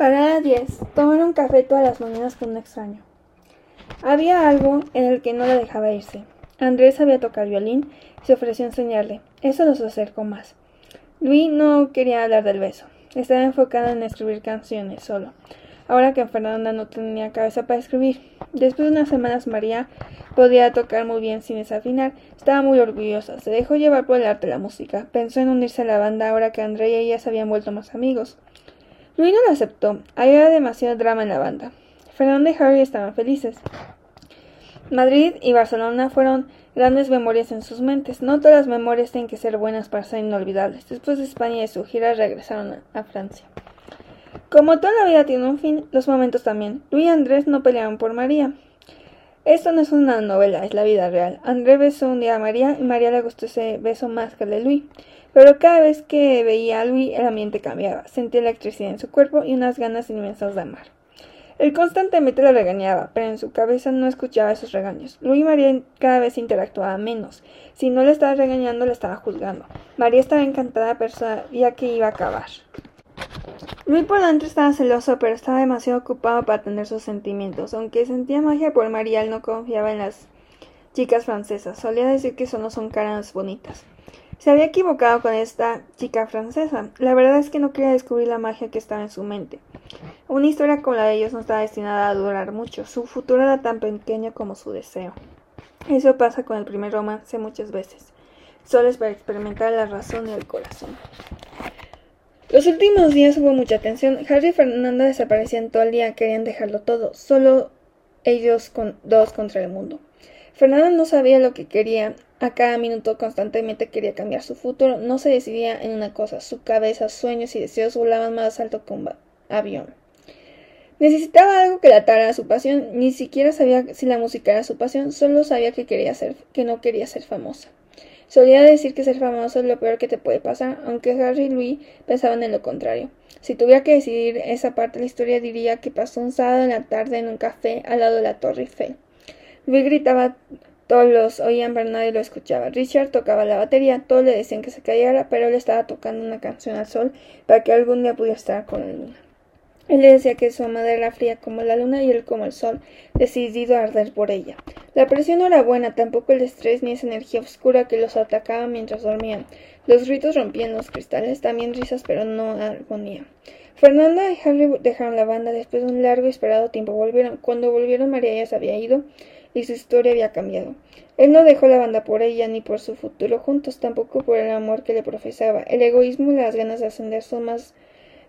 Parada 10. Tomar un café todas las mañanas con un extraño. Había algo en el que no la dejaba irse. Andrés sabía tocar violín y se ofreció a enseñarle. Eso los acercó más. Luis no quería hablar del beso. Estaba enfocado en escribir canciones solo. Ahora que Fernanda no tenía cabeza para escribir. Después de unas semanas María podía tocar muy bien sin desafinar. Estaba muy orgullosa. Se dejó llevar por el arte de la música. Pensó en unirse a la banda ahora que André y ella se habían vuelto más amigos. Luis no lo aceptó. Había demasiado drama en la banda. Fernanda y Harry estaban felices. Madrid y Barcelona fueron grandes memorias en sus mentes. No todas las memorias tienen que ser buenas para ser inolvidables. Después de España y su gira regresaron a Francia. Como toda la vida tiene un fin, los momentos también. Luis y Andrés no pelearon por María. Esto no es una novela, es la vida real. Andrés besó un día a María y María le gustó ese beso más que el de Luis. Pero cada vez que veía a Luis el ambiente cambiaba, sentía electricidad en su cuerpo y unas ganas inmensas de amar. Él constantemente la regañaba, pero en su cabeza no escuchaba esos regaños. Luis y María cada vez interactuaban menos. Si no le estaba regañando, le estaba juzgando. María estaba encantada, pero sabía que iba a acabar. Luis por dentro estaba celoso, pero estaba demasiado ocupado para tener sus sentimientos. Aunque sentía magia por María, él no confiaba en las chicas francesas. Solía decir que solo son caras bonitas. Se había equivocado con esta chica francesa. La verdad es que no quería descubrir la magia que estaba en su mente. Una historia como la de ellos no estaba destinada a durar mucho. Su futuro era tan pequeño como su deseo. Eso pasa con el primer romance muchas veces. Solo es para experimentar la razón y el corazón. Los últimos días hubo mucha tensión. Harry y Fernanda desaparecían todo el día, querían dejarlo todo, solo ellos con dos contra el mundo. Fernanda no sabía lo que quería, a cada minuto constantemente quería cambiar su futuro, no se decidía en una cosa, su cabeza, sueños y deseos volaban más alto que un avión. Necesitaba algo que atara a su pasión, ni siquiera sabía si la música era su pasión, solo sabía que quería ser, que no quería ser famosa. Solía decir que ser famoso es lo peor que te puede pasar, aunque Harry y Louis pensaban en lo contrario. Si tuviera que decidir esa parte de la historia, diría que pasó un sábado en la tarde en un café al lado de la Torre Eiffel. Louis gritaba todos los oían, pero nadie lo escuchaba. Richard tocaba la batería, todos le decían que se callara, pero él estaba tocando una canción al sol para que algún día pudiera estar con la luna. Él le decía que su madre era fría como la luna y él como el sol, decidido a arder por ella. La presión no era buena, tampoco el estrés ni esa energía oscura que los atacaba mientras dormían. Los gritos rompían los cristales, también risas, pero no armonía. Fernanda y Harry dejaron la banda después de un largo y esperado tiempo. Volvieron. Cuando volvieron, María ya se había ido y su historia había cambiado. Él no dejó la banda por ella ni por su futuro juntos, tampoco por el amor que le profesaba. El egoísmo y las ganas de ascender son más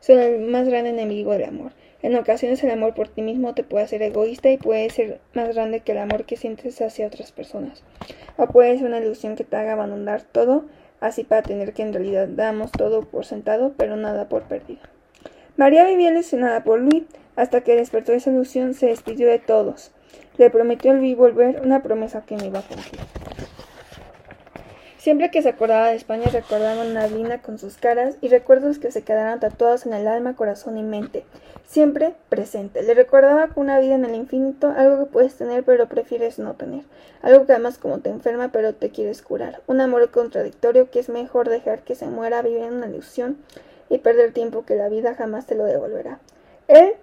el más grande enemigo del amor. En ocasiones el amor por ti mismo te puede hacer egoísta y puede ser más grande que el amor que sientes hacia otras personas. O puede ser una ilusión que te haga abandonar todo, así para tener que en realidad damos todo por sentado, pero nada por perdido. María vivía ilusionada por Luis, hasta que despertó esa ilusión se despidió de todos. Le prometió al Luis volver, una promesa que no iba a cumplir. Siempre que se acordaba de España recordaba una Lina con sus caras y recuerdos que se quedaron tatuados en el alma, corazón y mente, siempre presente. Le recordaba que una vida en el infinito, algo que puedes tener pero prefieres no tener, algo que además como te enferma pero te quieres curar, un amor contradictorio que es mejor dejar que se muera, vivir en una ilusión y perder tiempo que la vida jamás te lo devolverá. Él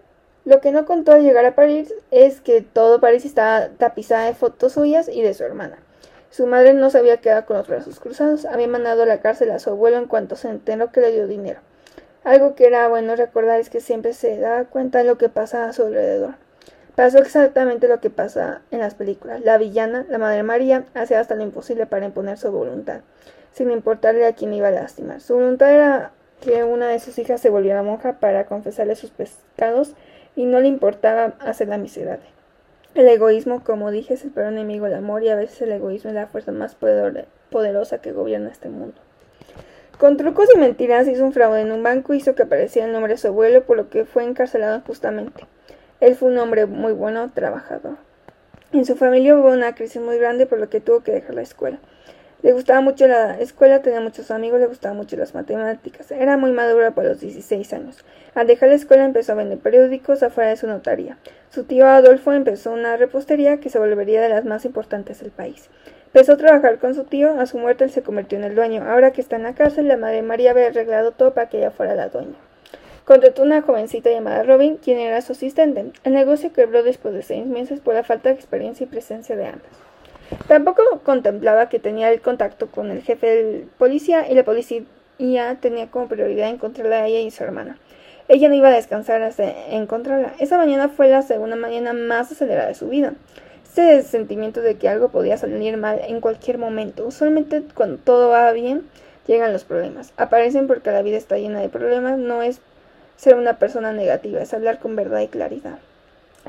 lo que no contó al llegar a París es que todo París estaba tapizada de fotos suyas y de su hermana. Su madre no se había quedado con los brazos cruzados, había mandado a la cárcel a su abuelo en cuanto se enteró que le dio dinero. Algo que era bueno recordar es que siempre se daba cuenta de lo que pasaba a su alrededor. Pasó exactamente lo que pasa en las películas. La villana, la Madre María, hacía hasta lo imposible para imponer su voluntad, sin importarle a quién iba a lastimar. Su voluntad era que una de sus hijas se volviera monja para confesarle sus pecados y no le importaba hacerla miserable. El egoísmo, como dije, es el peor enemigo del amor y a veces el egoísmo es la fuerza más poderosa que gobierna este mundo. Con trucos y mentiras hizo un fraude en un banco, hizo que apareciera el nombre de su abuelo, por lo que fue encarcelado justamente. Él fue un hombre muy bueno, trabajador. En su familia hubo una crisis muy grande, por lo que tuvo que dejar la escuela. Le gustaba mucho la escuela, tenía muchos amigos, le gustaban mucho las matemáticas. Era muy madura por los 16 años. Al dejar la escuela empezó a vender periódicos afuera de su notaría. Su tío Adolfo empezó una repostería que se volvería de las más importantes del país. Empezó a trabajar con su tío, a su muerte él se convirtió en el dueño. Ahora que está en la cárcel, la madre María había arreglado todo para que ella fuera la dueña. Contrató una jovencita llamada Robin, quien era su asistente. El negocio quebró después de seis meses por la falta de experiencia y presencia de ambas. Tampoco contemplaba que tenía el contacto con el jefe de policía y la policía tenía como prioridad encontrarla a ella y su hermana. Ella no iba a descansar hasta encontrarla. Esa mañana fue la segunda mañana más acelerada de su vida. Ese sentimiento de que algo podía salir mal en cualquier momento. Usualmente cuando todo va bien, llegan los problemas. Aparecen porque la vida está llena de problemas, no es ser una persona negativa, es hablar con verdad y claridad.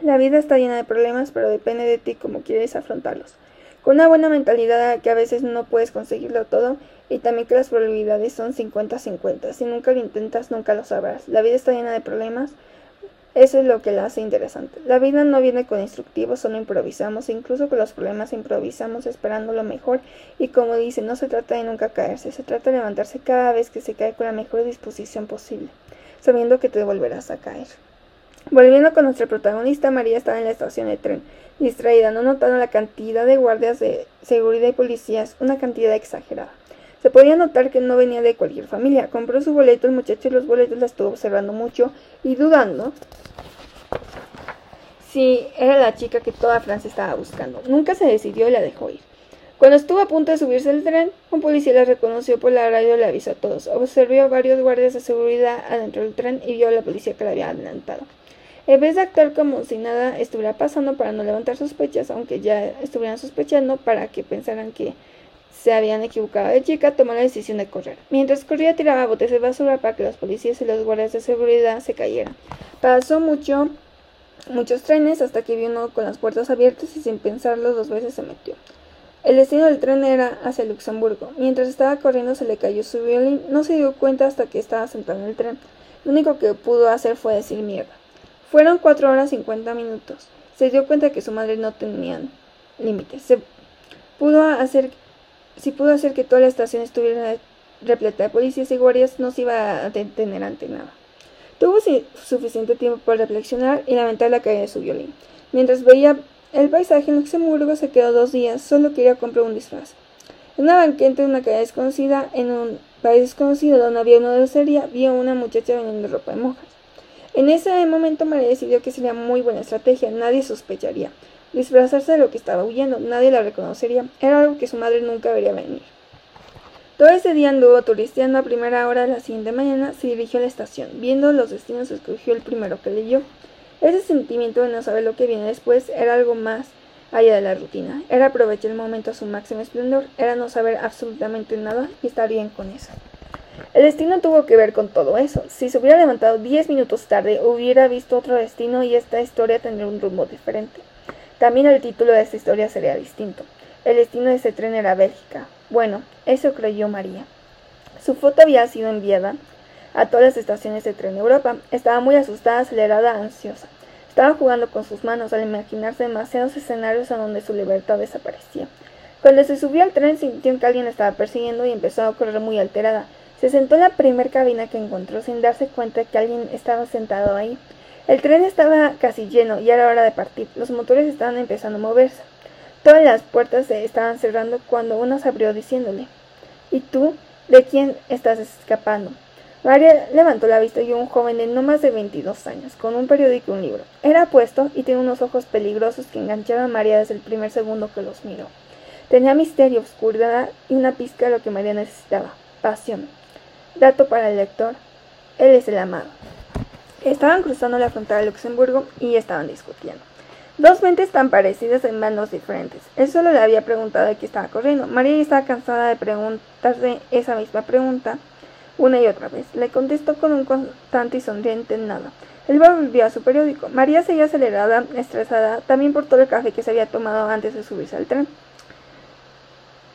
La vida está llena de problemas, pero depende de ti cómo quieres afrontarlos. Con una buena mentalidad que a veces no puedes conseguirlo todo y también que las probabilidades son 50-50. Si nunca lo intentas, nunca lo sabrás. La vida está llena de problemas. Eso es lo que la hace interesante. La vida no viene con instructivos, solo improvisamos. Incluso con los problemas improvisamos esperando lo mejor. Y como dice, no se trata de nunca caerse, se trata de levantarse cada vez que se cae con la mejor disposición posible sabiendo que te volverás a caer. Volviendo con nuestra protagonista, María estaba en la estación de tren, distraída, no notando la cantidad de guardias de seguridad y policías, una cantidad exagerada. Se podía notar que no venía de cualquier familia. Compró su boleto, el muchacho y los boletos la estuvo observando mucho y dudando si era la chica que toda Francia estaba buscando. Nunca se decidió y la dejó ir. Cuando estuvo a punto de subirse al tren, un policía la reconoció por la radio y le avisó a todos. Observó a varios guardias de seguridad adentro del tren y vio a la policía que la había adelantado. En vez de actuar como si nada estuviera pasando para no levantar sospechas, aunque ya estuvieran sospechando para que pensaran que se habían equivocado de chica, tomó la decisión de correr. Mientras corría tiraba botes de basura para que los policías y los guardias de seguridad se cayeran. Pasó mucho, muchos trenes hasta que vio uno con las puertas abiertas y sin pensarlo dos veces se metió. El destino del tren era hacia Luxemburgo. Mientras estaba corriendo se le cayó su violín. No se dio cuenta hasta que estaba sentado en el tren. Lo único que pudo hacer fue decir mierda. Fueron cuatro horas cincuenta minutos. Se dio cuenta que su madre no tenía límites. Se pudo hacer, si pudo hacer que toda la estación estuviera repleta de policías y guardias, no se iba a detener ante nada. Tuvo suficiente tiempo para reflexionar y lamentar la caída de su violín. Mientras veía el paisaje en Luxemburgo se quedó dos días, solo quería comprar un disfraz. En una banqueta de una calle desconocida, en un país desconocido donde había una dulcería, vio a una muchacha vendiendo ropa de monjas. En ese momento María decidió que sería muy buena estrategia, nadie sospecharía. Disfrazarse de lo que estaba huyendo, nadie la reconocería, era algo que su madre nunca vería venir. Todo ese día anduvo turisteando a primera hora de la siguiente mañana, se dirigió a la estación. Viendo los destinos, escogió el primero que leyó. Ese sentimiento de no saber lo que viene después era algo más allá de la rutina. Era aprovechar el momento a su máximo esplendor, era no saber absolutamente nada y estar bien con eso. El destino tuvo que ver con todo eso. Si se hubiera levantado diez minutos tarde, hubiera visto otro destino y esta historia tendría un rumbo diferente. También el título de esta historia sería distinto. El destino de ese tren era Bélgica. Bueno, eso creyó María. Su foto había sido enviada a todas las estaciones de tren de Europa. Estaba muy asustada, acelerada, ansiosa. Estaba jugando con sus manos al imaginarse demasiados escenarios en donde su libertad desaparecía. Cuando se subió al tren sintió que alguien la estaba persiguiendo y empezó a correr muy alterada. Se sentó en la primer cabina que encontró sin darse cuenta que alguien estaba sentado ahí. El tren estaba casi lleno y era hora de partir. Los motores estaban empezando a moverse. Todas las puertas se estaban cerrando cuando uno se abrió diciéndole ¿Y tú? ¿De quién estás escapando? María levantó la vista y vio un joven de no más de 22 años, con un periódico y un libro. Era apuesto y tenía unos ojos peligrosos que engancharon a María desde el primer segundo que los miró. Tenía misterio, oscuridad y una pizca de lo que María necesitaba, pasión. Dato para el lector, él es el amado. Estaban cruzando la frontera de Luxemburgo y estaban discutiendo. Dos mentes tan parecidas en bandos diferentes. Él solo le había preguntado de qué estaba corriendo. María estaba cansada de preguntarse esa misma pregunta una y otra vez. Le contestó con un constante y sonriente nada. Él volvió a su periódico. María seguía acelerada, estresada, también por todo el café que se había tomado antes de subirse al tren.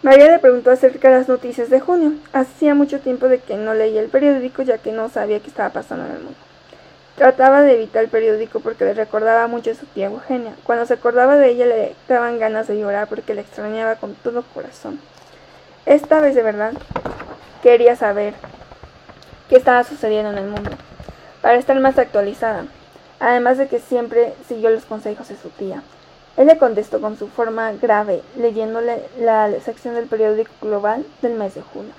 María le preguntó acerca de las noticias de junio. Hacía mucho tiempo de que no leía el periódico ya que no sabía qué estaba pasando en el mundo. Trataba de evitar el periódico porque le recordaba mucho a su tía Eugenia. Cuando se acordaba de ella le daban ganas de llorar porque la extrañaba con todo corazón. Esta vez de verdad quería saber qué estaba sucediendo en el mundo, para estar más actualizada, además de que siempre siguió los consejos de su tía. Él le contestó con su forma grave, leyéndole la sección del periódico global del mes de junio.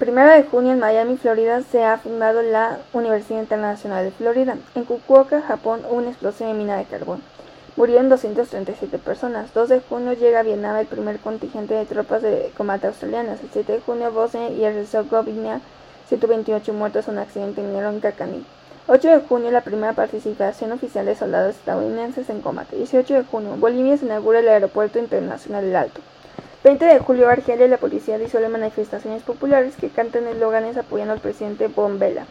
1 de junio en Miami, Florida, se ha fundado la Universidad Internacional de Florida. En Fukuoka, Japón, hubo una explosión de mina de carbón. Murieron 237 personas. 2 de junio llega a Vietnam el primer contingente de tropas de combate australianas. El 7 de junio, Bosnia y Herzegovina, 128 muertos en un accidente en Cacani. 8 de junio, la primera participación oficial de soldados estadounidenses en combate. 18 de junio, Bolivia se inaugura el Aeropuerto Internacional del Alto. 20 de julio, Argelia y la policía disuelve manifestaciones populares que cantan eslóganes apoyando al presidente Bombela.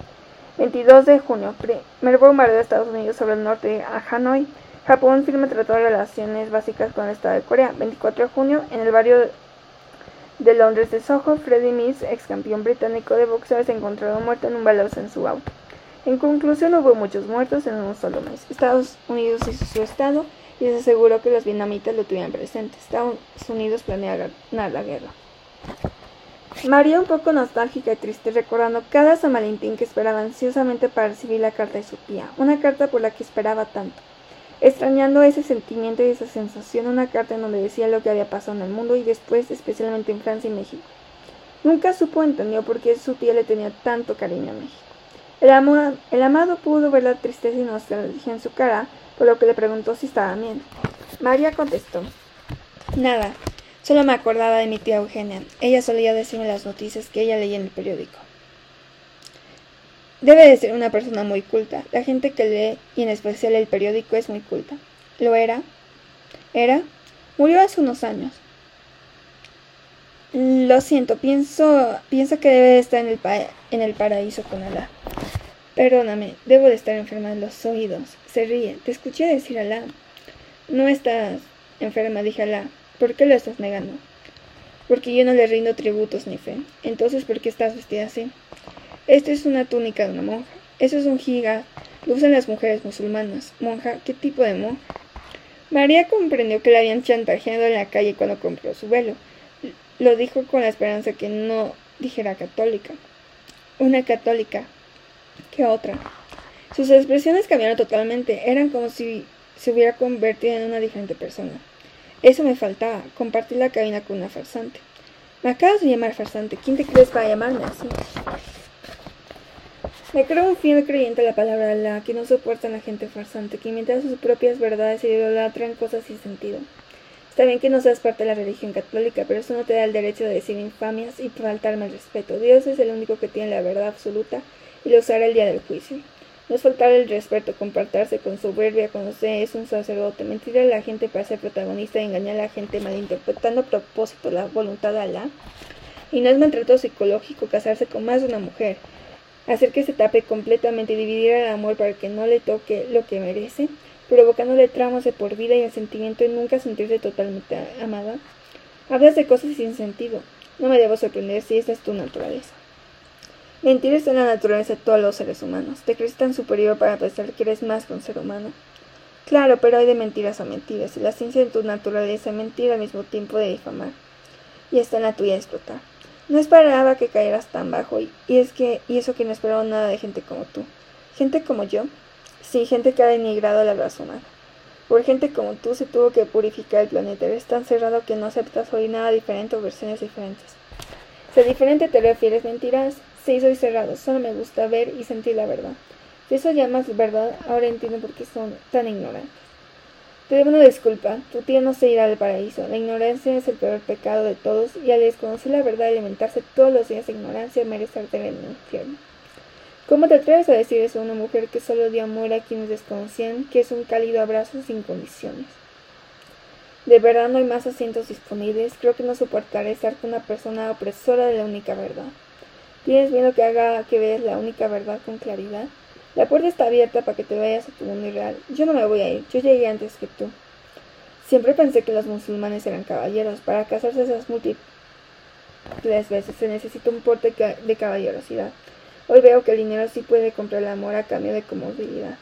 22 de junio, primer bombardeo de Estados Unidos sobre el norte de Hanoi. Japón firma tratado de relaciones básicas con el Estado de Corea. 24 de junio, en el barrio de Londres de Soho, Freddie Mills, ex campeón británico de boxeo, es encontrado muerto en un balazo en su auto. En conclusión, hubo muchos muertos en un solo mes. Estados Unidos hizo su estado y se aseguró que los vietnamitas lo tuvieran presente. Estados Unidos planea ganar la guerra. María, un poco nostálgica y triste, recordando cada San Valentín que esperaba ansiosamente para recibir la carta de su tía, una carta por la que esperaba tanto. Extrañando ese sentimiento y esa sensación, una carta en donde decía lo que había pasado en el mundo y después, especialmente en Francia y México. Nunca supo entendió por qué su tía le tenía tanto cariño a México. El, el amado pudo ver la tristeza y nostalgia en su cara, por lo que le preguntó si estaba bien. María contestó, Nada, solo me acordaba de mi tía Eugenia. Ella solía decirme las noticias que ella leía en el periódico. Debe de ser una persona muy culta. La gente que lee, y en especial el periódico, es muy culta. ¿Lo era? ¿Era? Murió hace unos años. Lo siento, pienso, pienso que debe de estar en el, en el paraíso con Alá. Perdóname, debo de estar enferma de los oídos. Se ríe. Te escuché decir Alá. No estás enferma, dije Alá. ¿Por qué lo estás negando? Porque yo no le rindo tributos ni fe. Entonces, ¿por qué estás vestida así? Esta es una túnica de una monja. Eso es un giga. Lo usan las mujeres musulmanas. Monja, ¿qué tipo de monja? María comprendió que la habían chantajeado en la calle cuando compró su velo. Lo dijo con la esperanza que no dijera católica. Una católica, que otra. Sus expresiones cambiaron totalmente, eran como si se hubiera convertido en una diferente persona. Eso me faltaba, compartir la cabina con una farsante. Me acabas de llamar farsante, ¿quién te crees para llamarme así? Me creo un fiel creyente a la palabra de Allah, que no soporta a la gente farsante, que inventa sus propias verdades y idolatran cosas sin sentido. Está bien que no seas parte de la religión católica, pero eso no te da el derecho de decir infamias y faltarme el respeto. Dios es el único que tiene la verdad absoluta y lo usará el día del juicio. No es faltar el respeto, compartirse con soberbia cuando usted es un sacerdote, mentir a la gente para ser protagonista y engañar a la gente malinterpretando a propósito la voluntad de Alá. Y no es maltrato psicológico casarse con más de una mujer, hacer que se tape completamente y dividir el amor para que no le toque lo que merece, provocándole tramos de por vida y el sentimiento de nunca sentirse totalmente amada. Hablas de cosas sin sentido. No me debo sorprender si esta es tu naturaleza. Mentir está en la naturaleza de todos los seres humanos. Te crees tan superior para pensar que eres más que un ser humano. Claro, pero hay de mentiras a mentiras, la ciencia de tu naturaleza es mentir al mismo tiempo de difamar. Y está en la tuya explotar. No esperaba que cayeras tan bajo, y, es que, y eso que no esperaba nada de gente como tú. Gente como yo. Sí, gente que ha denigrado la raza humana. Por gente como tú se tuvo que purificar el planeta. Eres tan cerrado que no aceptas oír nada diferente o versiones diferentes. Si diferente te refieres mentiras, Sí, soy cerrado, solo me gusta ver y sentir la verdad. Si eso llamas verdad, ahora entiendo por qué son tan ignorantes. Te debo una disculpa, tu tía no se irá al paraíso. La ignorancia es el peor pecado de todos y al desconocer la verdad alimentarse todos los días de ignorancia merece arder en el infierno. ¿Cómo te atreves a decir eso a una mujer que solo dio amor a quienes desconocían, que es un cálido abrazo sin condiciones? De verdad no hay más asientos disponibles, creo que no soportaré estar con una persona opresora de la única verdad. ¿Tienes miedo que haga que veas la única verdad con claridad? La puerta está abierta para que te vayas a tu mundo irreal. Yo no me voy a ir, yo llegué antes que tú. Siempre pensé que los musulmanes eran caballeros. Para casarse esas múltiples veces se necesita un porte de caballerosidad. Hoy veo que el dinero sí puede comprar el amor a cambio de comodidad.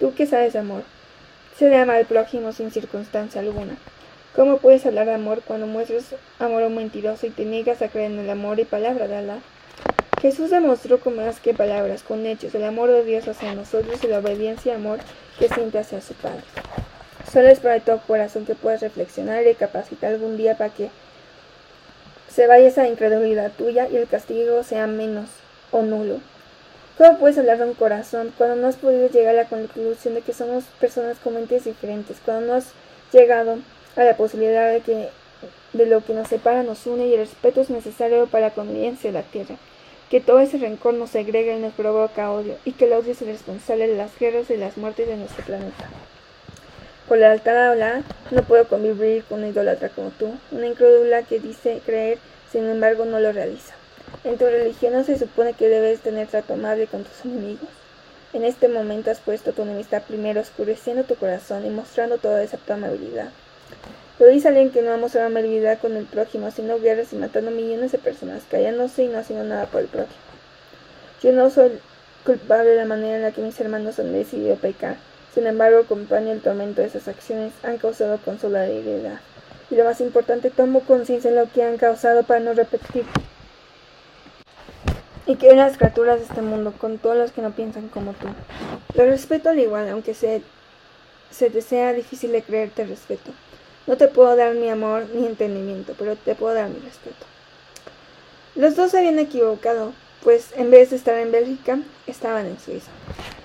¿Tú qué sabes de amor? Se le ama al prójimo sin circunstancia alguna. ¿Cómo puedes hablar de amor cuando muestras amor mentiroso y te niegas a creer en el amor y palabra de Allah? Jesús demostró con más que palabras, con hechos, el amor de Dios hacia nosotros y la obediencia y amor que siente hacia su Padre. Solo es para todo corazón que puedas reflexionar y capacitar algún día para que se vaya esa incredulidad tuya y el castigo sea menos o nulo. ¿Cómo puedes hablar de un corazón cuando no has podido llegar a la conclusión de que somos personas con mentes diferentes, cuando no has llegado a la posibilidad de que de lo que nos separa nos une y el respeto es necesario para la convivencia de la tierra? Que todo ese rencor nos segrega y nos provoca odio, y que el odio es el responsable de las guerras y las muertes de nuestro planeta. Por la alta habla, no puedo convivir con una idólatra como tú, una incrédula que dice creer, sin embargo no lo realiza. En tu religión no se supone que debes tener trato amable con tus enemigos. En este momento has puesto tu enemistad primero, oscureciendo tu corazón y mostrando toda esa tu amabilidad. Lo dice alguien que no ha mostrado amabilidad con el prójimo, haciendo guerras y matando millones de personas, callándose y no haciendo nada por el prójimo. Yo no soy culpable de la manera en la que mis hermanos han decidido pecar. Sin embargo, acompaño el tormento de esas acciones han causado consolabilidad. Y lo más importante, tomo conciencia de lo que han causado para no repetir y que las criaturas de este mundo, con todos los que no piensan como tú. Lo respeto al igual, aunque se, se te sea difícil de creerte respeto. No te puedo dar mi amor ni entendimiento, pero te puedo dar mi respeto. Los dos se habían equivocado, pues en vez de estar en Bélgica, estaban en Suiza.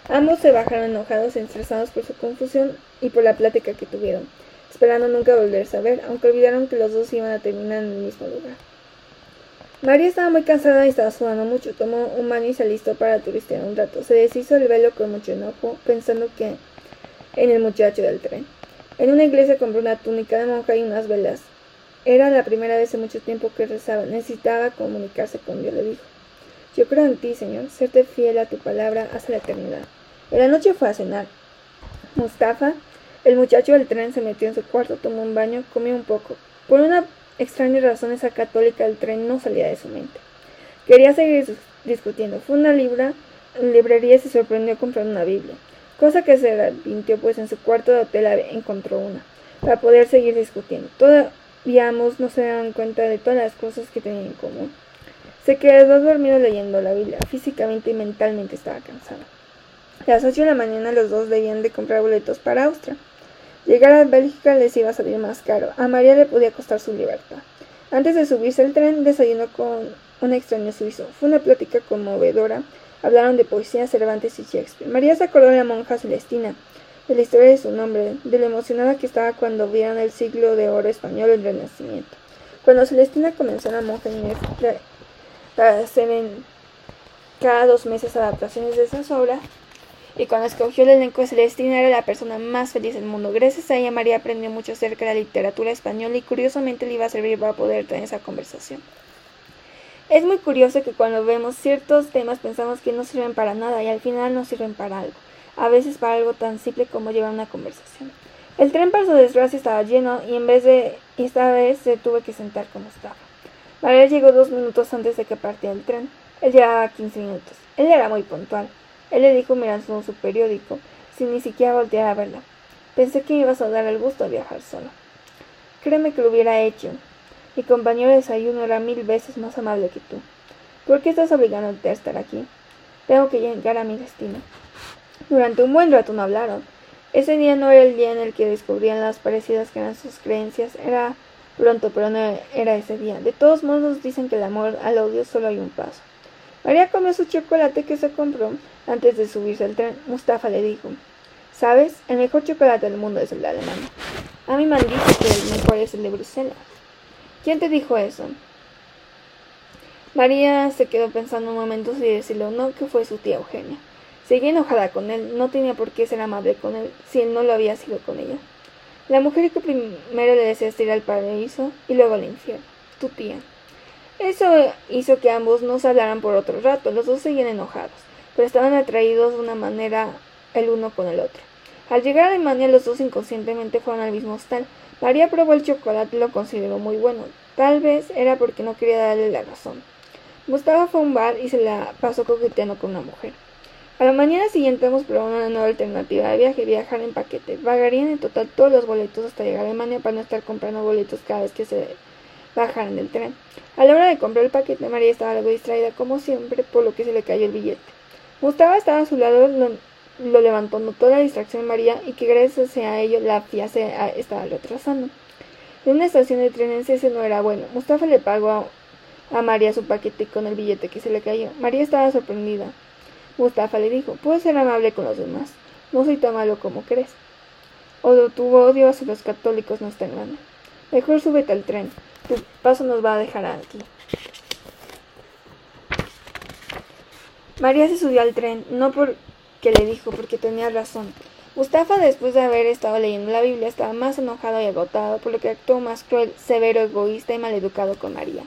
Ambos se bajaron enojados e estresados por su confusión y por la plática que tuvieron, esperando nunca volverse a ver, aunque olvidaron que los dos iban a terminar en el mismo lugar. María estaba muy cansada y estaba sudando mucho. Tomó un baño y se alistó para turistear un rato. Se deshizo el velo con mucho enojo, pensando que en el muchacho del tren. En una iglesia compró una túnica de monja y unas velas. Era la primera vez en mucho tiempo que rezaba. Necesitaba comunicarse con Dios, le dijo. Yo creo en ti, Señor, serte fiel a tu palabra hasta la eternidad. En la noche fue a cenar. Mustafa, el muchacho del tren, se metió en su cuarto, tomó un baño, comió un poco. Por una extrañas razones esa católica del tren no salía de su mente. Quería seguir discutiendo. Fue una libra, librería y se sorprendió comprando una Biblia, cosa que se arrepintió pues en su cuarto de hotel encontró una, para poder seguir discutiendo. Todavía ambos no se daban cuenta de todas las cosas que tenían en común. Se quedó dormido leyendo la Biblia, físicamente y mentalmente estaba cansado. A las ocho de la mañana los dos debían de comprar boletos para Austria. Llegar a Bélgica les iba a salir más caro. A María le podía costar su libertad. Antes de subirse al tren, desayunó con un extraño suizo. Fue una plática conmovedora. Hablaron de poesía, Cervantes y Shakespeare. María se acordó de la monja Celestina, de la historia de su nombre, de lo emocionada que estaba cuando vieron el siglo de oro español, el Renacimiento. Cuando Celestina comenzó la monja para hacer cada dos meses adaptaciones de esas obras, y cuando escogió el elenco Celestina era la persona más feliz del mundo. Gracias a ella María aprendió mucho acerca de la literatura española y curiosamente le iba a servir para poder tener esa conversación. Es muy curioso que cuando vemos ciertos temas pensamos que no sirven para nada y al final no sirven para algo, a veces para algo tan simple como llevar una conversación. El tren para su desgracia estaba lleno y en vez de esta vez se tuvo que sentar como estaba. María llegó dos minutos antes de que partiera el tren. Él llevaba 15 minutos. Él era muy puntual. Él le dijo mirando su periódico, sin ni siquiera voltear a verla. Pensé que ibas a dar el gusto de viajar solo. Créeme que lo hubiera hecho. Mi compañero de desayuno era mil veces más amable que tú. ¿Por qué estás obligándote a estar aquí? Tengo que llegar a mi destino. Durante un buen rato no hablaron. Ese día no era el día en el que descubrían las parecidas que eran sus creencias. Era pronto, pero no era ese día. De todos modos dicen que el amor al odio solo hay un paso. María comió su chocolate que se compró antes de subirse al tren. Mustafa le dijo, ¿sabes? El mejor chocolate del mundo es el de alemán. A mí me han dicho que el mejor es el de Bruselas. ¿Quién te dijo eso? María se quedó pensando un momento si decirlo o no, que fue su tía Eugenia. Seguía enojada con él, no tenía por qué ser amable con él si él no lo había sido con ella. La mujer que primero le deseaste ir al paraíso y luego al infierno, tu tía. Eso hizo que ambos no se hablaran por otro rato, los dos seguían enojados, pero estaban atraídos de una manera el uno con el otro. Al llegar a Alemania los dos inconscientemente fueron al mismo hostal. María probó el chocolate y lo consideró muy bueno. Tal vez era porque no quería darle la razón. Gustavo fue a un bar y se la pasó coqueteando con una mujer. A la mañana siguiente hemos probado una nueva alternativa de viaje, viajar en paquete. Vagarían en total todos los boletos hasta llegar a Alemania para no estar comprando boletos cada vez que se bajaron del tren. A la hora de comprar el paquete, María estaba algo distraída, como siempre, por lo que se le cayó el billete. Gustavo estaba a su lado, levantó, notó la distracción de María y que gracias a ello la FIA se estaba retrasando. En una estación de trenes ese no era bueno. Mustafa le pagó a María su paquete con el billete que se le cayó. María estaba sorprendida. Mustafa le dijo, puedes ser amable con los demás. No soy tan malo como crees. O tu odio hacia los católicos no es tan grande. Mejor súbete al tren. Tu paso nos va a dejar aquí. María se subió al tren, no porque le dijo, porque tenía razón. Mustafa, después de haber estado leyendo la Biblia, estaba más enojado y agotado, por lo que actuó más cruel, severo, egoísta y maleducado con María.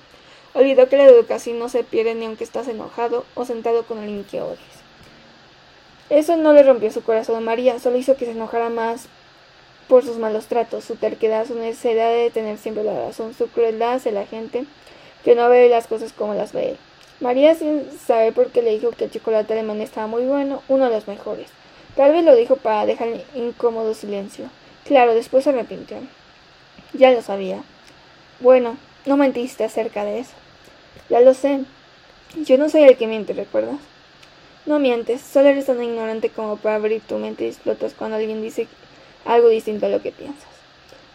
Olvidó que la educación no se pierde ni aunque estás enojado o sentado con alguien que odies. Eso no le rompió su corazón a María, solo hizo que se enojara más por sus malos tratos, su terquedad, su necesidad de tener siempre la razón, su crueldad hacia la gente que no ve las cosas como las ve él. María, sin saber por qué le dijo que el chocolate alemán estaba muy bueno, uno de los mejores. Tal vez lo dijo para dejar incómodo silencio. Claro, después se arrepintió. Ya lo sabía. Bueno, no mentiste acerca de eso. Ya lo sé. Yo no soy el que miente, ¿recuerdas? No mientes, solo eres tan ignorante como para abrir tu mente y explotas cuando alguien dice algo distinto a lo que piensas.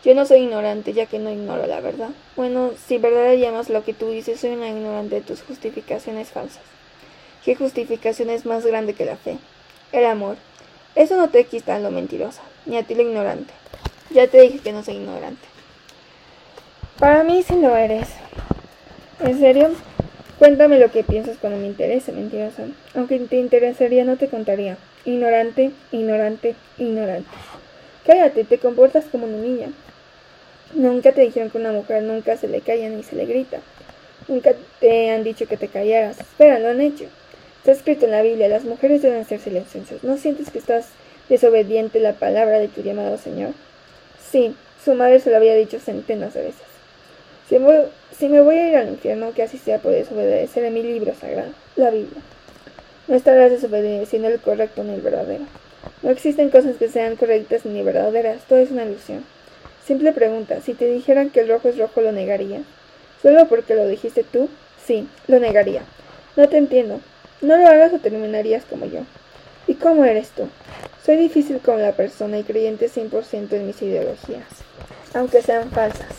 Yo no soy ignorante, ya que no ignoro la verdad. Bueno, si verdad llamas lo que tú dices, soy una ignorante de tus justificaciones falsas. ¿Qué justificación es más grande que la fe? El amor. Eso no te quita lo mentirosa, ni a ti lo ignorante. Ya te dije que no soy ignorante. Para mí sí lo eres. ¿En serio? Cuéntame lo que piensas cuando me interese, mentirosa. Aunque te interesaría, no te contaría. Ignorante, ignorante, ignorante. Cállate, te comportas como una niña. Nunca te dijeron que a una mujer nunca se le calla ni se le grita. Nunca te han dicho que te callaras. Espera, lo han hecho. Está escrito en la Biblia, las mujeres deben ser silenciosas. ¿No sientes que estás desobediente la palabra de tu llamado Señor? Sí, su madre se lo había dicho centenas de veces. Si me, si me voy a ir al infierno, que así sea por desobedecer a mi libro sagrado, la Biblia. No estarás desobedeciendo el correcto ni el verdadero. No existen cosas que sean correctas ni verdaderas, todo es una ilusión. Simple pregunta, si te dijeran que el rojo es rojo, ¿lo negarías? ¿Solo porque lo dijiste tú? Sí, lo negaría. No te entiendo. No lo hagas o terminarías como yo. ¿Y cómo eres tú? Soy difícil con la persona y creyente 100% en mis ideologías, aunque sean falsas.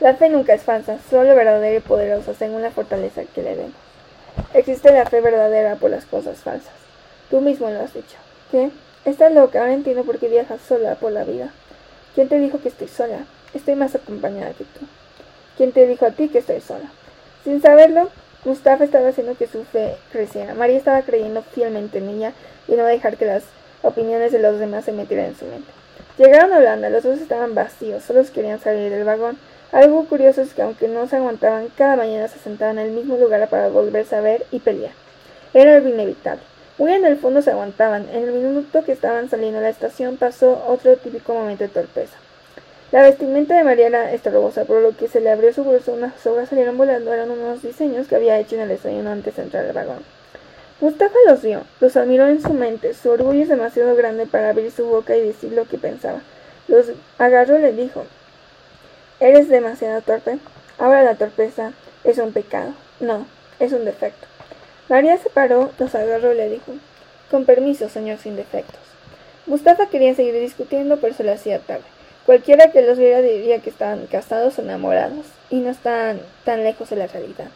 La fe nunca es falsa, solo verdadera y poderosa según la fortaleza que le demos. Existe la fe verdadera por las cosas falsas. Tú mismo lo has dicho. ¿Qué? Estás loca, ahora entiendo por qué viajas sola por la vida. ¿Quién te dijo que estoy sola? Estoy más acompañada que tú. ¿Quién te dijo a ti que estoy sola? Sin saberlo, Mustafa estaba haciendo que su fe creciera. María estaba creyendo fielmente en ella y no dejar que las opiniones de los demás se metieran en su mente. Llegaron a Holanda, los dos estaban vacíos, solo querían salir del vagón. Algo curioso es que aunque no se aguantaban, cada mañana se sentaban en el mismo lugar para volverse a ver y pelear. Era algo inevitable. Muy en el fondo se aguantaban. En el minuto que estaban saliendo a la estación pasó otro típico momento de torpeza. La vestimenta de María era estorbosa, por lo que se le abrió su bolso, unas hojas salieron volando, eran unos diseños que había hecho en el desayuno antes de entrar al vagón. Mustafa los vio, los admiró en su mente, su orgullo es demasiado grande para abrir su boca y decir lo que pensaba. Los agarró y le dijo, ¿eres demasiado torpe? Ahora la torpeza es un pecado. No, es un defecto. María se paró, los agarró y le dijo, con permiso, señor sin defectos. Mustafa quería seguir discutiendo, pero se le hacía tarde. Cualquiera que los viera diría que estaban casados o enamorados, y no estaban tan lejos de la realidad.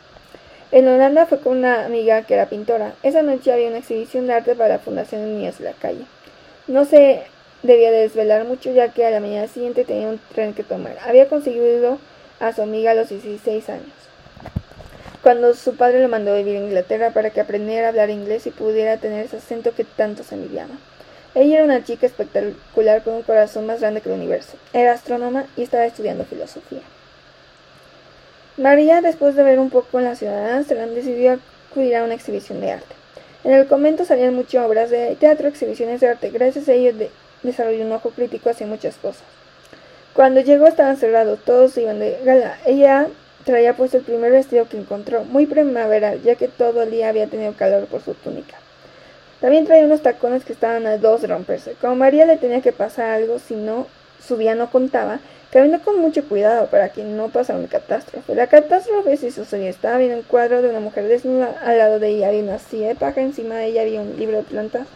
En Holanda fue con una amiga que era pintora. Esa noche había una exhibición de arte para la Fundación de Niños de la Calle. No se debía desvelar mucho ya que a la mañana siguiente tenía un tren que tomar. Había conseguido a su amiga a los 16 años. Cuando su padre lo mandó a vivir en Inglaterra para que aprendiera a hablar inglés y pudiera tener ese acento que tanto se envidiaba. Ella era una chica espectacular con un corazón más grande que el universo. Era astrónoma y estaba estudiando filosofía. María, después de ver un poco en la ciudad de Amsterdam, decidió acudir a una exhibición de arte. En el convento salían muchas obras de teatro, exhibiciones de arte. Gracias a ello desarrolló un ojo crítico hacia muchas cosas. Cuando llegó estaban cerrados, todos iban de gala. Ella traía puesto el primer vestido que encontró, muy primaveral, ya que todo el día había tenido calor por su túnica. También traía unos tacones que estaban a dos de romperse. Como María le tenía que pasar algo, si no, su día no contaba, caminó con mucho cuidado para que no pasara una catástrofe. La catástrofe sí sucedió. Estaba viendo un cuadro de una mujer desnuda. Al lado de ella había una silla de paja. Encima de ella había un libro de plantas.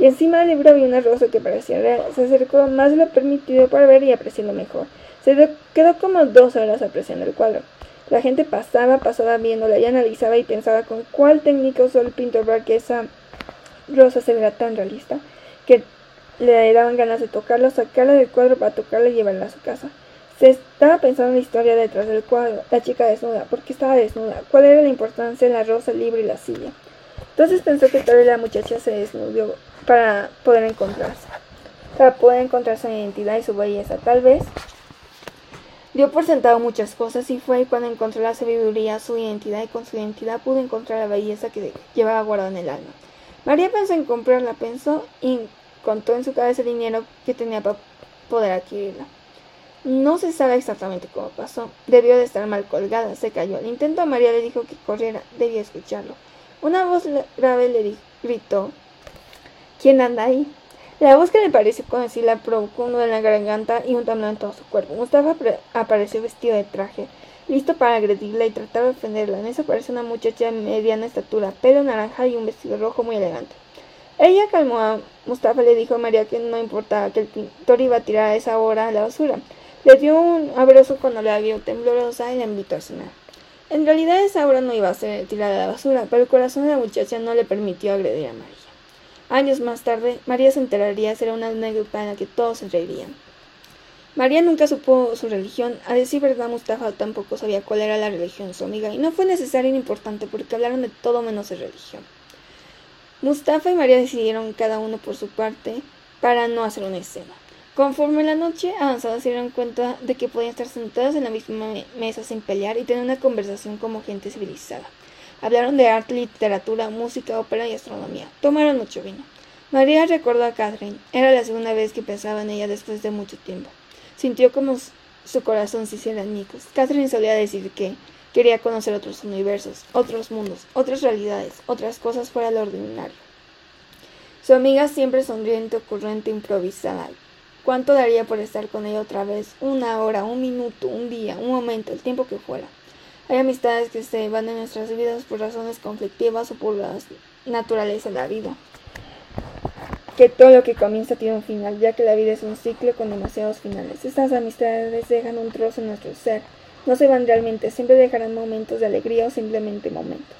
Y encima del libro había una rosa que parecía real. Se acercó más de lo permitido para ver y apreciarlo mejor. Se quedó como dos horas apreciando el cuadro. La gente pasaba, pasaba viéndola y analizaba y pensaba con cuál técnica usó el pintor para que esa rosa se viera tan realista que le daban ganas de tocarla, sacarla del cuadro para tocarla y llevarla a su casa. Se estaba pensando en la historia detrás del cuadro, la chica desnuda, ¿por qué estaba desnuda? ¿Cuál era la importancia de la rosa, el libro y la silla? Entonces pensó que tal vez la muchacha se desnudó para poder encontrarse, para poder encontrar su identidad y su belleza. Tal vez dio por sentado muchas cosas y fue cuando encontró la sabiduría, su identidad y con su identidad pudo encontrar la belleza que llevaba guardada en el alma. María pensó en comprarla, pensó y contó en su cabeza el dinero que tenía para poder adquirirla. No se sabe exactamente cómo pasó. Debió de estar mal colgada. Se cayó. Al intento María le dijo que corriera. Debía escucharlo. Una voz grave le gritó. ¿Quién anda ahí? La voz que le pareció conocida provocó un en la garganta y un temblor en todo su cuerpo. Mustafa apareció vestido de traje, listo para agredirla y tratar de ofenderla. En eso apareció una muchacha de mediana estatura, pelo naranja y un vestido rojo muy elegante. Ella calmó a Mustafa le dijo a María que no importaba que el pintor iba a tirar a esa hora a la basura. Le dio un abrazo cuando la vio temblorosa y la invitó a cenar. En realidad esa obra no iba a ser tirada a la basura, pero el corazón de la muchacha no le permitió agredir a María. Años más tarde, María se enteraría, será una anécdota en la que todos se reirían. María nunca supo su religión, a decir verdad Mustafa tampoco sabía cuál era la religión de su amiga, y no fue necesario ni importante porque hablaron de todo menos de religión. Mustafa y María decidieron cada uno por su parte para no hacer una escena. Conforme la noche avanzaba se dieron cuenta de que podían estar sentados en la misma mesa sin pelear y tener una conversación como gente civilizada. Hablaron de arte, literatura, música, ópera y astronomía. Tomaron mucho vino. María recordó a Catherine. Era la segunda vez que pensaba en ella después de mucho tiempo. Sintió como su corazón se hiciera añicos. Catherine solía decir que quería conocer otros universos, otros mundos, otras realidades, otras cosas fuera de lo ordinario. Su amiga siempre sonriente, ocurrente, improvisada, ¿Cuánto daría por estar con ella otra vez? Una hora, un minuto, un día, un momento, el tiempo que fuera. Hay amistades que se van de nuestras vidas por razones conflictivas o por la naturaleza de la vida. Que todo lo que comienza tiene un final, ya que la vida es un ciclo con demasiados finales. Estas amistades dejan un trozo en nuestro ser. No se van realmente, siempre dejarán momentos de alegría o simplemente momentos.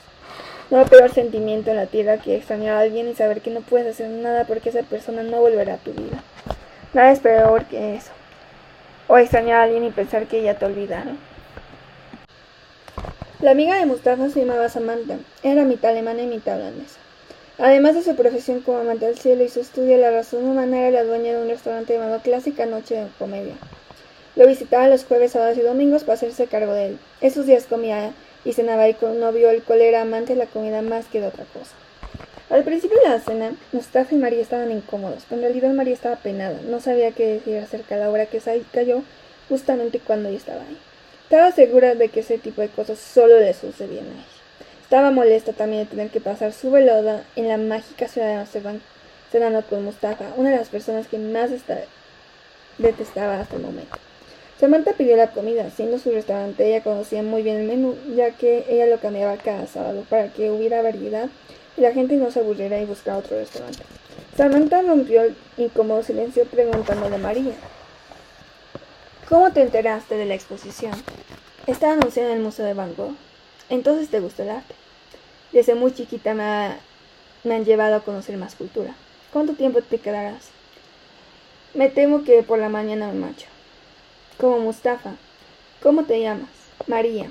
No hay peor sentimiento en la tierra que extrañar a alguien y saber que no puedes hacer nada porque esa persona no volverá a tu vida. Nada es peor que eso. O extrañar a alguien y pensar que ya te olvidaron. La amiga de Mustafa se llamaba Samantha. Era mitad alemana y mitad holandesa. Además de su profesión como amante del cielo y su estudio de la razón humana, era la dueña de un restaurante llamado Clásica Noche de Comedia. Lo visitaba los jueves, sábados y domingos para hacerse cargo de él. Esos días comía y cenaba ahí con novio, el cual era amante de la comida más que de otra cosa. Al principio de la cena, Mustafa y María estaban incómodos, en realidad María estaba penada, no sabía qué decir acerca de la hora que cayó justamente cuando ella estaba ahí. Estaba segura de que ese tipo de cosas solo le sucedían a ella. Estaba molesta también de tener que pasar su velada en la mágica ciudad de cenando con Mustafa, una de las personas que más detestaba hasta el momento. Samantha pidió la comida, siendo su restaurante, ella conocía muy bien el menú, ya que ella lo cambiaba cada sábado para que hubiera variedad y la gente no se aburriera y buscara otro restaurante. Samantha rompió el incómodo silencio preguntándole a María. ¿Cómo te enteraste de la exposición? Está anunciada en el Museo de Van Gogh. Entonces te gusta el arte. Desde muy chiquita me, me han llevado a conocer más cultura. ¿Cuánto tiempo te quedarás? Me temo que por la mañana me marcho. Como Mustafa. ¿Cómo te llamas? María.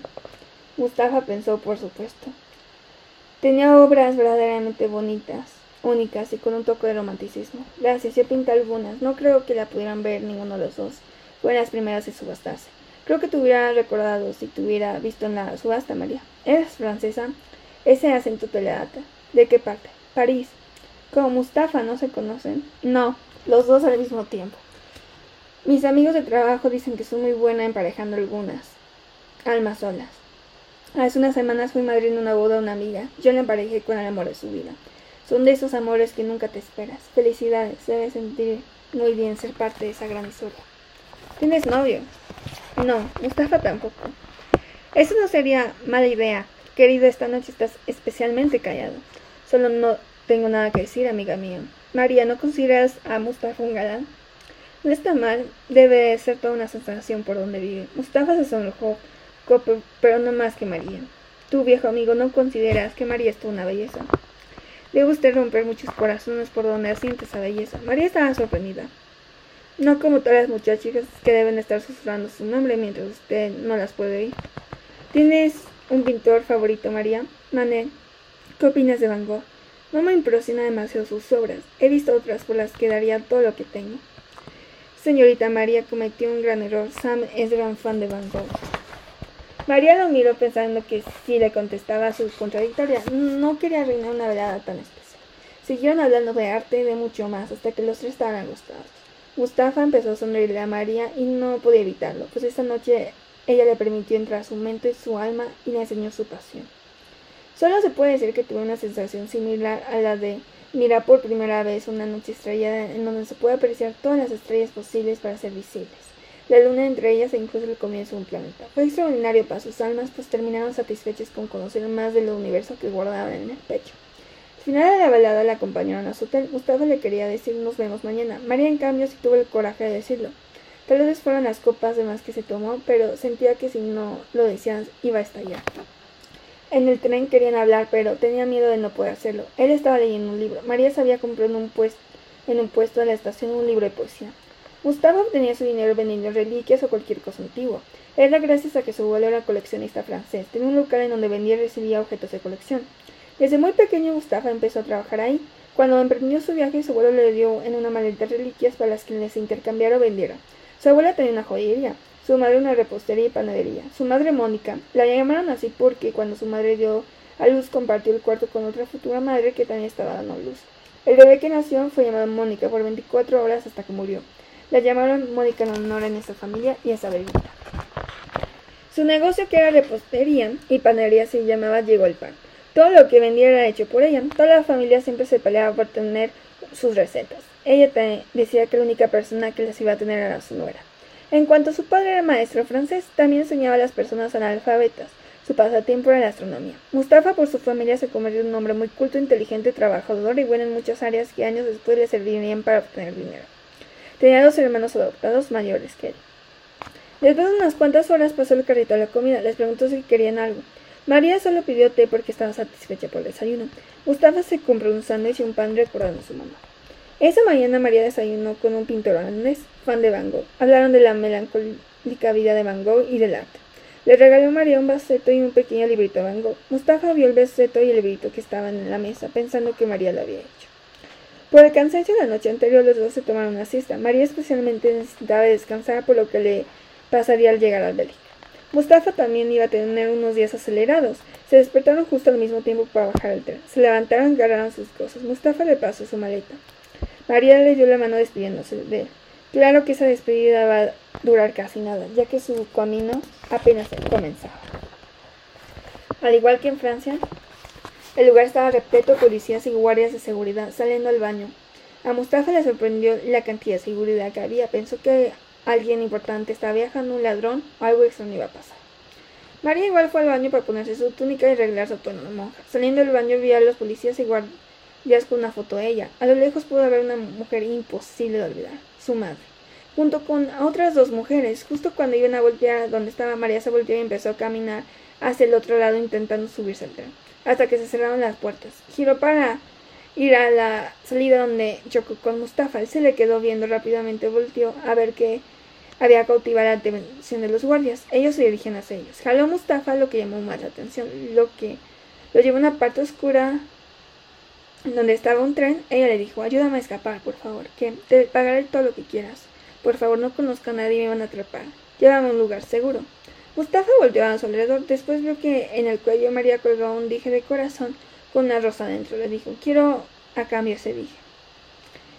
Mustafa pensó, por supuesto. Tenía obras verdaderamente bonitas, únicas y con un toque de romanticismo. Gracias, yo pinté algunas. No creo que la pudieran ver ninguno de los dos. Fueron las primeras en subastarse. Creo que te hubiera recordado si te hubiera visto en la subasta, María. ¿Eres francesa? Ese acento te le data. ¿De qué parte? París. Como Mustafa, ¿no se conocen? No, los dos al mismo tiempo. Mis amigos de trabajo dicen que soy muy buena emparejando algunas. Almas solas. Hace unas semanas fui madre en una boda de una amiga. Yo la emparejé con el amor de su vida. Son de esos amores que nunca te esperas. Felicidades, debes sentir muy bien ser parte de esa gran historia. ¿Tienes novio? No, Mustafa tampoco. Eso no sería mala idea. Querido, esta noche estás especialmente callado. Solo no tengo nada que decir, amiga mía. María, ¿no consideras a Mustafa un galán? No está mal, debe ser toda una sensación por donde vive. Mustafa se sonrojó pero no más que María. Tu viejo amigo no consideras que María es una belleza. Debe usted romper muchos corazones por donde asiente esa belleza. María estaba sorprendida. No como todas las muchachas que deben estar susurrando su nombre mientras usted no las puede oír. ¿Tienes un pintor favorito, María? Manet. ¿Qué opinas de Van Gogh? No me impresiona demasiado sus obras. He visto otras por las que daría todo lo que tengo. Señorita María cometió un gran error. Sam es gran fan de Van Gogh. María lo miró pensando que si le contestaba a su contradictoria, no quería arruinar una velada tan especial. Siguieron hablando de arte y de mucho más hasta que los tres estaban angustiados. Mustafa empezó a sonreírle a María y no podía evitarlo, pues esa noche ella le permitió entrar a su mente, su alma y le enseñó su pasión. Solo se puede decir que tuvo una sensación similar a la de mirar por primera vez una noche estrellada en donde se puede apreciar todas las estrellas posibles para ser visibles. La luna entre ellas e incluso el comienzo de un planeta. Fue extraordinario para sus almas, pues terminaron satisfechas con conocer más del universo que guardaban en el pecho. Al final de la velada la acompañaron a su hotel. Gustavo le quería decir nos vemos mañana. María, en cambio, sí tuvo el coraje de decirlo. Tal vez fueron las copas de más que se tomó, pero sentía que si no lo decían iba a estallar. En el tren querían hablar, pero tenía miedo de no poder hacerlo. Él estaba leyendo un libro. María se había comprado en un, un puesto de la estación un libro de poesía. Gustavo obtenía su dinero vendiendo reliquias o cualquier cosa antigua. Era gracias a que su abuelo era coleccionista francés. Tenía un local en donde vendía y recibía objetos de colección. Desde muy pequeño Gustavo empezó a trabajar ahí. Cuando emprendió su viaje, su abuelo le dio en una maleta reliquias para las que les intercambiara o vendiera. Su abuela tenía una joyería su madre una repostería y panadería. Su madre Mónica, la llamaron así porque cuando su madre dio a luz compartió el cuarto con otra futura madre que también estaba dando luz. El bebé que nació fue llamado Mónica por 24 horas hasta que murió. La llamaron Mónica en honor en esta familia y a esa bebita. Su negocio que era repostería y panadería se llamaba Llegó el Pan. Todo lo que vendía era hecho por ella. Toda la familia siempre se peleaba por tener sus recetas. Ella decía que la única persona que las iba a tener era su nuera. En cuanto su padre era maestro francés, también enseñaba a las personas analfabetas. Su pasatiempo era la astronomía. Mustafa, por su familia, se convirtió en un hombre muy culto, inteligente, trabajador y bueno en muchas áreas que años después le servirían para obtener dinero. Tenía dos hermanos adoptados mayores que él. Después de unas cuantas horas pasó el carrito a la comida. Les preguntó si querían algo. María solo pidió té porque estaba satisfecha por el desayuno. Mustafa se compró un sándwich y un pan recordando a su mamá. Esa mañana María desayunó con un pintor holandés, fan de Van Gogh. Hablaron de la melancólica vida de Van Gogh y del arte. Le regaló a María un baseto y un pequeño librito de Van Gogh. Mustafa vio el baseto y el librito que estaban en la mesa, pensando que María lo había hecho. Por el cansancio de la noche anterior, los dos se tomaron una siesta. María especialmente necesitaba descansar, por lo que le pasaría al llegar al Bélgica. Mustafa también iba a tener unos días acelerados. Se despertaron justo al mismo tiempo para bajar el tren. Se levantaron y agarraron sus cosas. Mustafa le pasó su maleta. María le dio la mano despidiéndose de él. Claro que esa despedida va a durar casi nada, ya que su camino apenas comenzaba. Al igual que en Francia, el lugar estaba repleto de policías y guardias de seguridad saliendo al baño. A Mustafa le sorprendió la cantidad de seguridad que había. Pensó que alguien importante estaba viajando, un ladrón o algo extraño iba a pasar. María igual fue al baño para ponerse su túnica y arreglar su tono de monja. Saliendo del baño vio a los policías y guardias con una foto de ella. A lo lejos pudo ver una mujer imposible de olvidar, su madre, junto con otras dos mujeres. Justo cuando iban a voltear donde estaba María se volteó y empezó a caminar hacia el otro lado intentando subirse al tren, hasta que se cerraron las puertas. Giró para ir a la salida donde chocó con Mustafa. Él se le quedó viendo rápidamente, volteó a ver que había cautivado la atención de los guardias. Ellos se dirigían hacia ellos. Jaló Mustafa, lo que llamó más la atención, lo que lo llevó a una parte oscura donde estaba un tren, ella le dijo, ayúdame a escapar, por favor, que te pagaré todo lo que quieras. Por favor, no conozco a nadie y me van a atrapar. Llévame a un lugar seguro. Mustafa volvió a su alrededor, después vio que en el cuello María colgaba un dije de corazón con una rosa dentro. Le dijo, quiero a cambio ese dije.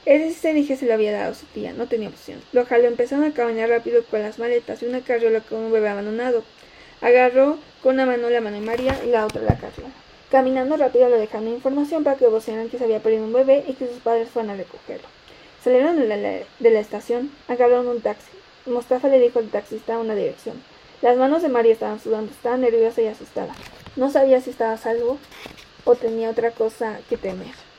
Ese dije se lo había dado su tía, no tenía opción. Lo jaló, empezaron a caminar rápido con las maletas y una carriola con un bebé abandonado. Agarró con una mano la mano de María y la otra la carriola. Caminando rápido le dejaron información para que vocieran que se había perdido un bebé y que sus padres fueran a recogerlo. Salieron de la, de la estación, agarraron un taxi. Mostafa le dijo al taxista una dirección. Las manos de María estaban sudando, estaba nerviosa y asustada. No sabía si estaba a salvo o tenía otra cosa que temer.